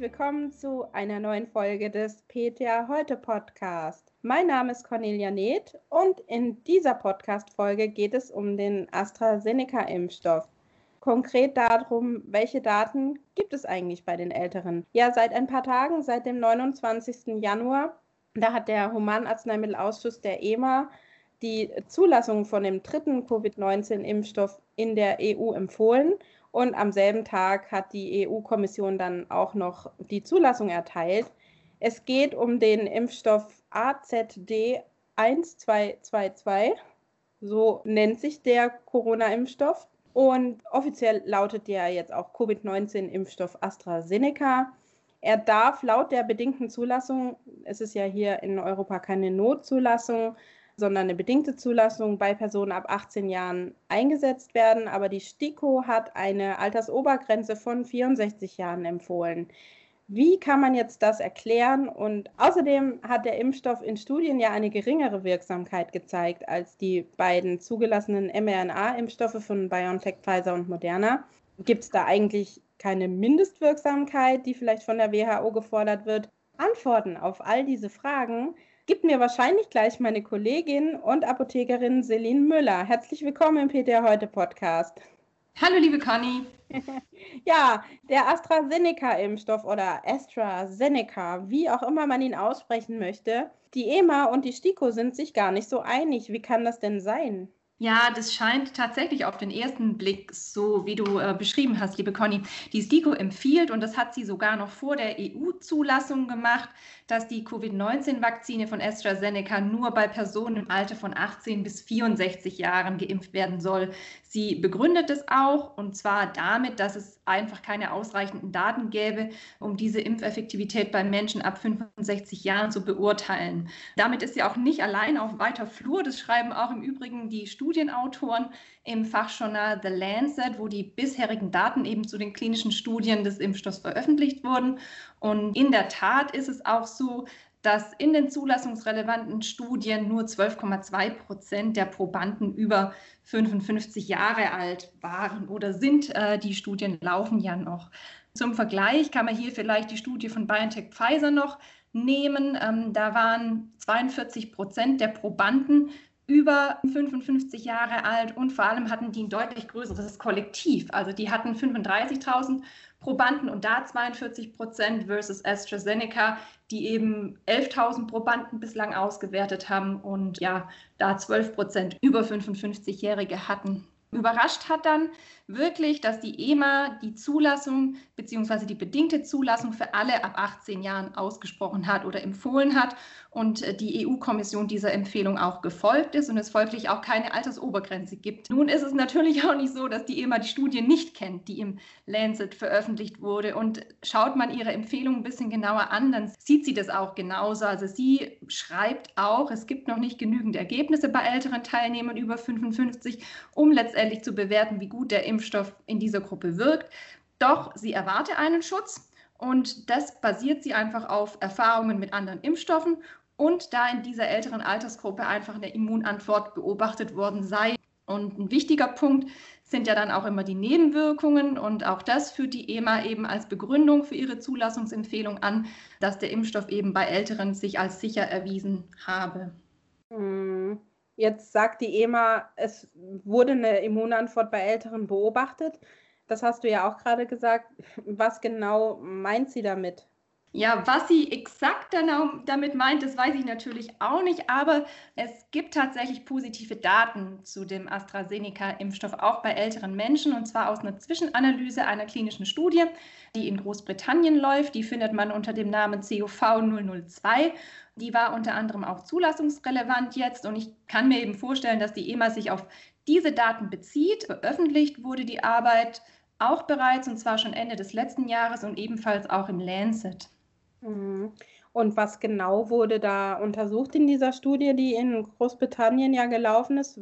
willkommen zu einer neuen Folge des PTA Heute Podcast. Mein Name ist Cornelia Neth und in dieser Podcast-Folge geht es um den AstraZeneca-Impfstoff. Konkret darum, welche Daten gibt es eigentlich bei den Älteren? Ja, seit ein paar Tagen, seit dem 29. Januar, da hat der Humanarzneimittelausschuss der EMA die Zulassung von dem dritten Covid-19-Impfstoff in der EU empfohlen. Und am selben Tag hat die EU-Kommission dann auch noch die Zulassung erteilt. Es geht um den Impfstoff AZD 1222. So nennt sich der Corona-Impfstoff. Und offiziell lautet der jetzt auch Covid-19-Impfstoff AstraZeneca. Er darf laut der bedingten Zulassung, es ist ja hier in Europa keine Notzulassung, sondern eine bedingte Zulassung bei Personen ab 18 Jahren eingesetzt werden. Aber die STIKO hat eine Altersobergrenze von 64 Jahren empfohlen. Wie kann man jetzt das erklären? Und außerdem hat der Impfstoff in Studien ja eine geringere Wirksamkeit gezeigt als die beiden zugelassenen mRNA-Impfstoffe von BioNTech, Pfizer und Moderna. Gibt es da eigentlich keine Mindestwirksamkeit, die vielleicht von der WHO gefordert wird? Antworten auf all diese Fragen gibt mir wahrscheinlich gleich meine Kollegin und Apothekerin Celine Müller. Herzlich willkommen im PTR Heute Podcast. Hallo, liebe Conny. ja, der AstraZeneca-Impfstoff oder AstraZeneca, wie auch immer man ihn aussprechen möchte, die EMA und die STIKO sind sich gar nicht so einig. Wie kann das denn sein? Ja, das scheint tatsächlich auf den ersten Blick so, wie du äh, beschrieben hast, liebe Conny. Die STIKO empfiehlt, und das hat sie sogar noch vor der EU-Zulassung gemacht, dass die Covid-19-Vakzine von AstraZeneca nur bei Personen im Alter von 18 bis 64 Jahren geimpft werden soll. Sie begründet es auch, und zwar damit, dass es einfach keine ausreichenden Daten gäbe, um diese Impfeffektivität bei Menschen ab 65 Jahren zu beurteilen. Damit ist sie auch nicht allein auf weiter Flur. Das schreiben auch im Übrigen die Studienautoren im Fachjournal The Lancet, wo die bisherigen Daten eben zu den klinischen Studien des Impfstoffs veröffentlicht wurden. Und in der Tat ist es auch so, dass in den zulassungsrelevanten Studien nur 12,2 Prozent der Probanden über 55 Jahre alt waren oder sind. Äh, die Studien laufen ja noch. Zum Vergleich kann man hier vielleicht die Studie von BioNTech Pfizer noch nehmen. Ähm, da waren 42 Prozent der Probanden über 55 Jahre alt und vor allem hatten die ein deutlich größeres Kollektiv. Also die hatten 35.000 Probanden und da 42 Prozent versus AstraZeneca, die eben 11.000 Probanden bislang ausgewertet haben und ja, da 12 Prozent über 55-Jährige hatten. Überrascht hat dann wirklich, dass die EMA die Zulassung bzw. die bedingte Zulassung für alle ab 18 Jahren ausgesprochen hat oder empfohlen hat und äh, die EU-Kommission dieser Empfehlung auch gefolgt ist und es folglich auch keine Altersobergrenze gibt. Nun ist es natürlich auch nicht so, dass die EMA die Studie nicht kennt, die im Lancet veröffentlicht wurde und schaut man ihre Empfehlung ein bisschen genauer an, dann sieht sie das auch genauso. Also sie schreibt auch, es gibt noch nicht genügend Ergebnisse bei älteren Teilnehmern über 55, um letztendlich zu bewerten, wie gut der Impfstoff in dieser Gruppe wirkt. Doch sie erwarte einen Schutz und das basiert sie einfach auf Erfahrungen mit anderen Impfstoffen und da in dieser älteren Altersgruppe einfach eine Immunantwort beobachtet worden sei. Und ein wichtiger Punkt sind ja dann auch immer die Nebenwirkungen und auch das führt die EMA eben als Begründung für ihre Zulassungsempfehlung an, dass der Impfstoff eben bei Älteren sich als sicher erwiesen habe. Hm. Jetzt sagt die EMA, es wurde eine Immunantwort bei Älteren beobachtet. Das hast du ja auch gerade gesagt. Was genau meint sie damit? Ja, was sie exakt damit meint, das weiß ich natürlich auch nicht, aber es gibt tatsächlich positive Daten zu dem AstraZeneca-Impfstoff auch bei älteren Menschen und zwar aus einer Zwischenanalyse einer klinischen Studie, die in Großbritannien läuft. Die findet man unter dem Namen COV 002. Die war unter anderem auch zulassungsrelevant jetzt und ich kann mir eben vorstellen, dass die EMA sich auf diese Daten bezieht. Veröffentlicht wurde die Arbeit auch bereits und zwar schon Ende des letzten Jahres und ebenfalls auch im Lancet. Mhm. Und was genau wurde da untersucht in dieser Studie, die in Großbritannien ja gelaufen ist?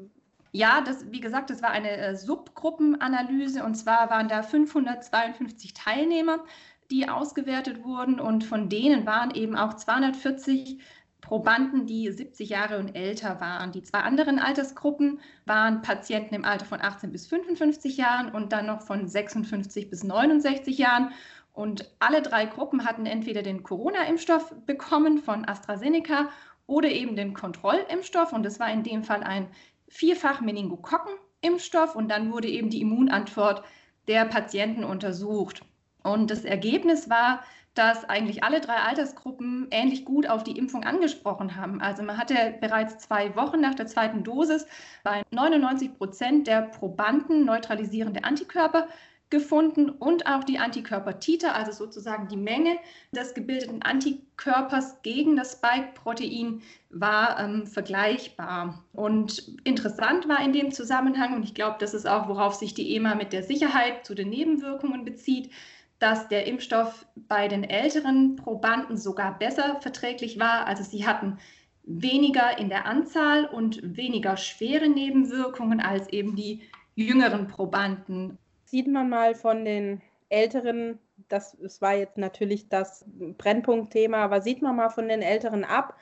Ja, das, wie gesagt, das war eine äh, Subgruppenanalyse und zwar waren da 552 Teilnehmer, die ausgewertet wurden und von denen waren eben auch 240 Probanden, die 70 Jahre und älter waren. Die zwei anderen Altersgruppen waren Patienten im Alter von 18 bis 55 Jahren und dann noch von 56 bis 69 Jahren. Und alle drei Gruppen hatten entweder den Corona-Impfstoff bekommen von AstraZeneca oder eben den Kontrollimpfstoff. Und das war in dem Fall ein vierfach Meningokokken-Impfstoff. Und dann wurde eben die Immunantwort der Patienten untersucht. Und das Ergebnis war, dass eigentlich alle drei Altersgruppen ähnlich gut auf die Impfung angesprochen haben. Also man hatte bereits zwei Wochen nach der zweiten Dosis bei 99 Prozent der Probanden neutralisierende Antikörper gefunden und auch die Antikörpertiter, also sozusagen die Menge des gebildeten Antikörpers gegen das Spike-Protein, war ähm, vergleichbar. Und interessant war in dem Zusammenhang, und ich glaube, das ist auch, worauf sich die EMA mit der Sicherheit zu den Nebenwirkungen bezieht, dass der Impfstoff bei den älteren Probanden sogar besser verträglich war. Also sie hatten weniger in der Anzahl und weniger schwere Nebenwirkungen als eben die jüngeren Probanden. Sieht man mal von den älteren, das, das war jetzt natürlich das Brennpunktthema, aber sieht man mal von den älteren ab,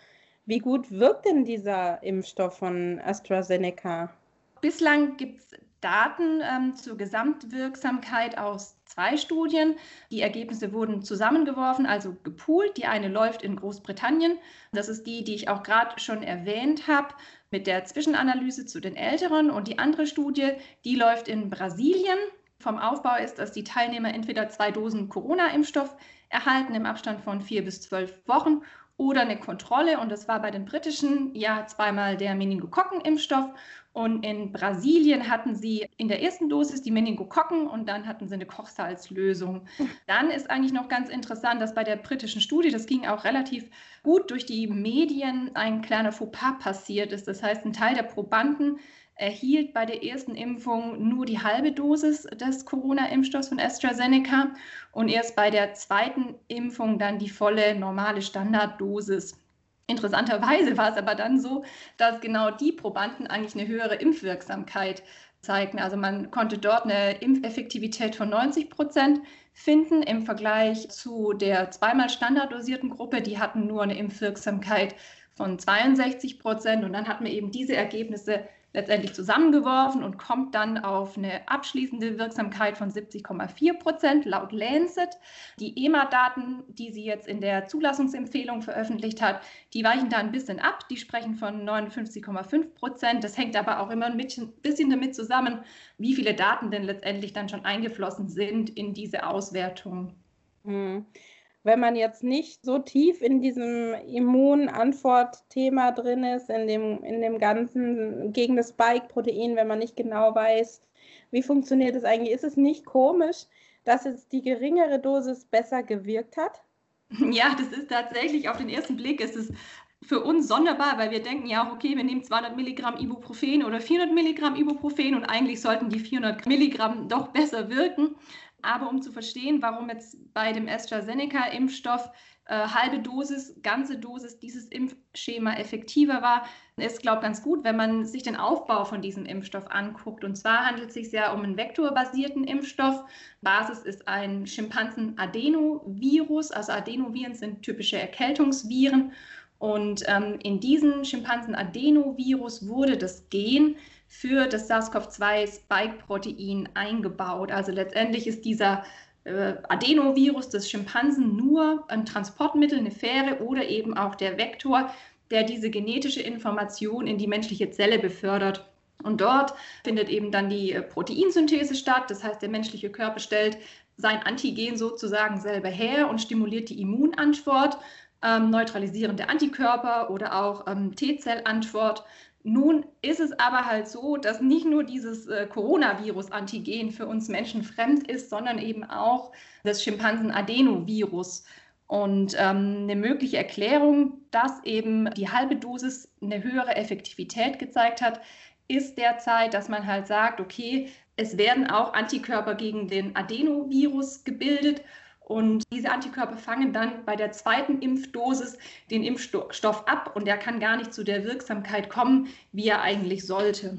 wie gut wirkt denn dieser Impfstoff von AstraZeneca? Bislang gibt es Daten ähm, zur Gesamtwirksamkeit aus zwei Studien. Die Ergebnisse wurden zusammengeworfen, also gepoolt. Die eine läuft in Großbritannien. Das ist die, die ich auch gerade schon erwähnt habe, mit der Zwischenanalyse zu den Älteren. Und die andere Studie, die läuft in Brasilien. Vom Aufbau ist, dass die Teilnehmer entweder zwei Dosen Corona-Impfstoff erhalten im Abstand von vier bis zwölf Wochen oder eine Kontrolle. Und das war bei den britischen ja zweimal der Meningokokken-Impfstoff. Und in Brasilien hatten sie in der ersten Dosis die Meningokokken und dann hatten sie eine Kochsalzlösung. Dann ist eigentlich noch ganz interessant, dass bei der britischen Studie, das ging auch relativ gut durch die Medien, ein kleiner Fauxpas passiert ist. Das heißt, ein Teil der Probanden erhielt bei der ersten Impfung nur die halbe Dosis des Corona-Impfstoffs von AstraZeneca und erst bei der zweiten Impfung dann die volle normale Standarddosis. Interessanterweise war es aber dann so, dass genau die Probanden eigentlich eine höhere Impfwirksamkeit zeigten. Also man konnte dort eine Impfeffektivität von 90 Prozent finden im Vergleich zu der zweimal standarddosierten Gruppe. Die hatten nur eine Impfwirksamkeit von 62 Prozent. Und dann hatten wir eben diese Ergebnisse letztendlich zusammengeworfen und kommt dann auf eine abschließende Wirksamkeit von 70,4 Prozent laut Lancet. Die EMA-Daten, die sie jetzt in der Zulassungsempfehlung veröffentlicht hat, die weichen da ein bisschen ab. Die sprechen von 59,5 Prozent. Das hängt aber auch immer ein bisschen damit zusammen, wie viele Daten denn letztendlich dann schon eingeflossen sind in diese Auswertung. Hm wenn man jetzt nicht so tief in diesem Immunantwort-Thema drin ist, in dem, in dem ganzen gegen das Spike-Protein, wenn man nicht genau weiß, wie funktioniert es eigentlich, ist es nicht komisch, dass jetzt die geringere Dosis besser gewirkt hat? Ja, das ist tatsächlich auf den ersten Blick ist es für uns sonderbar, weil wir denken, ja, okay, wir nehmen 200 Milligramm Ibuprofen oder 400 Milligramm Ibuprofen und eigentlich sollten die 400 Milligramm doch besser wirken. Aber um zu verstehen, warum jetzt bei dem AstraZeneca-Impfstoff äh, halbe Dosis, ganze Dosis dieses Impfschema effektiver war, ist, glaube ich, ganz gut, wenn man sich den Aufbau von diesem Impfstoff anguckt. Und zwar handelt es sich ja um einen vektorbasierten Impfstoff. Basis ist ein Schimpansen-Adenovirus. Also Adenoviren sind typische Erkältungsviren. Und ähm, in diesen Schimpansen-Adenovirus wurde das Gen für das SARS-CoV-2-Spike-Protein eingebaut. Also letztendlich ist dieser äh, Adenovirus des Schimpansen nur ein Transportmittel, eine Fähre oder eben auch der Vektor, der diese genetische Information in die menschliche Zelle befördert. Und dort findet eben dann die äh, Proteinsynthese statt. Das heißt, der menschliche Körper stellt sein Antigen sozusagen selber her und stimuliert die Immunantwort, ähm, neutralisierende Antikörper oder auch ähm, T-Zellantwort. Nun ist es aber halt so, dass nicht nur dieses äh, Coronavirus-Antigen für uns Menschen fremd ist, sondern eben auch das Schimpansen-Adenovirus. Und ähm, eine mögliche Erklärung, dass eben die halbe Dosis eine höhere Effektivität gezeigt hat, ist derzeit, dass man halt sagt, okay, es werden auch Antikörper gegen den Adenovirus gebildet und diese Antikörper fangen dann bei der zweiten Impfdosis den Impfstoff ab und er kann gar nicht zu der Wirksamkeit kommen, wie er eigentlich sollte.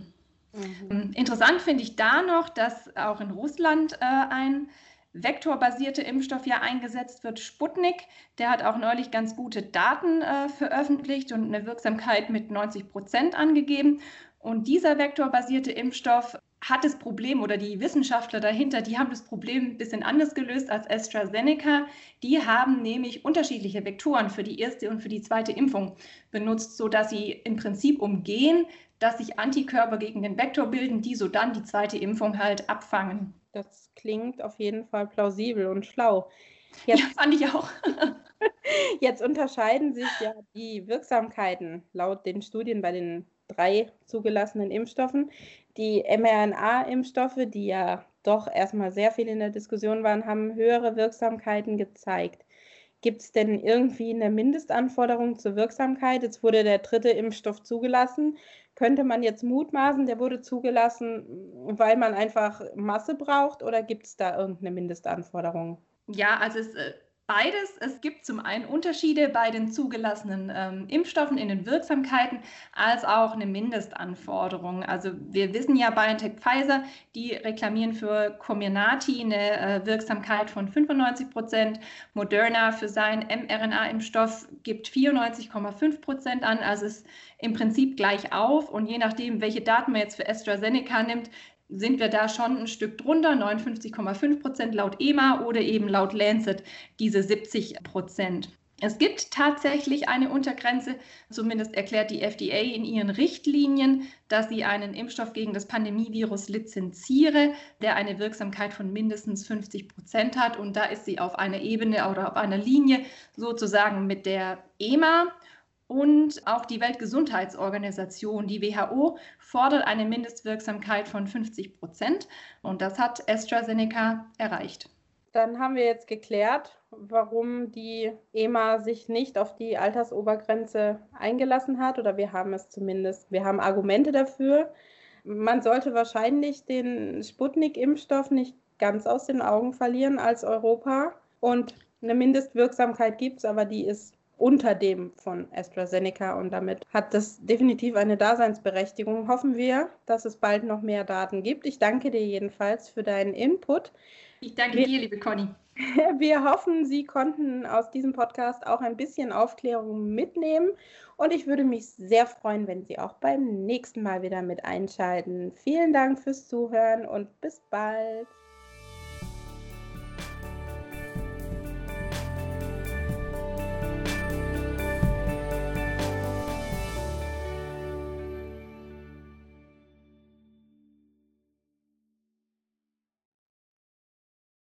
Mhm. Interessant finde ich da noch, dass auch in Russland äh, ein vektorbasierter Impfstoff ja eingesetzt wird, Sputnik. Der hat auch neulich ganz gute Daten äh, veröffentlicht und eine Wirksamkeit mit 90 Prozent angegeben. Und dieser vektorbasierte Impfstoff hat das Problem oder die Wissenschaftler dahinter, die haben das Problem ein bisschen anders gelöst als AstraZeneca. Die haben nämlich unterschiedliche Vektoren für die erste und für die zweite Impfung benutzt, sodass sie im Prinzip umgehen, dass sich Antikörper gegen den Vektor bilden, die so dann die zweite Impfung halt abfangen. Das klingt auf jeden Fall plausibel und schlau. Jetzt, ja, fand ich auch. jetzt unterscheiden sich ja die Wirksamkeiten laut den Studien bei den drei zugelassenen Impfstoffen. Die mRNA-Impfstoffe, die ja doch erstmal sehr viel in der Diskussion waren, haben höhere Wirksamkeiten gezeigt. Gibt es denn irgendwie eine Mindestanforderung zur Wirksamkeit? Jetzt wurde der dritte Impfstoff zugelassen. Könnte man jetzt mutmaßen, der wurde zugelassen, weil man einfach Masse braucht oder gibt es da irgendeine Mindestanforderung? Ja, also es äh, beides. Es gibt zum einen Unterschiede bei den zugelassenen ähm, Impfstoffen in den Wirksamkeiten, als auch eine Mindestanforderung. Also wir wissen ja, BioNTech Pfizer, die reklamieren für Comirnaty eine äh, Wirksamkeit von 95 Prozent. Moderna für seinen mRNA-Impfstoff gibt 94,5 Prozent an. Also es ist im Prinzip gleich auf. Und je nachdem, welche Daten man jetzt für AstraZeneca nimmt, sind wir da schon ein Stück drunter, 59,5 Prozent laut EMA oder eben laut Lancet diese 70 Prozent. Es gibt tatsächlich eine Untergrenze, zumindest erklärt die FDA in ihren Richtlinien, dass sie einen Impfstoff gegen das Pandemievirus lizenziere, der eine Wirksamkeit von mindestens 50 Prozent hat. Und da ist sie auf einer Ebene oder auf einer Linie sozusagen mit der EMA. Und auch die Weltgesundheitsorganisation, die WHO, fordert eine Mindestwirksamkeit von 50 Prozent. Und das hat AstraZeneca erreicht. Dann haben wir jetzt geklärt, warum die EMA sich nicht auf die Altersobergrenze eingelassen hat. Oder wir haben es zumindest, wir haben Argumente dafür. Man sollte wahrscheinlich den Sputnik-Impfstoff nicht ganz aus den Augen verlieren als Europa. Und eine Mindestwirksamkeit gibt es, aber die ist unter dem von AstraZeneca und damit hat das definitiv eine Daseinsberechtigung. Hoffen wir, dass es bald noch mehr Daten gibt. Ich danke dir jedenfalls für deinen Input. Ich danke wir, dir, liebe Conny. Wir hoffen, Sie konnten aus diesem Podcast auch ein bisschen Aufklärung mitnehmen und ich würde mich sehr freuen, wenn Sie auch beim nächsten Mal wieder mit einschalten. Vielen Dank fürs Zuhören und bis bald.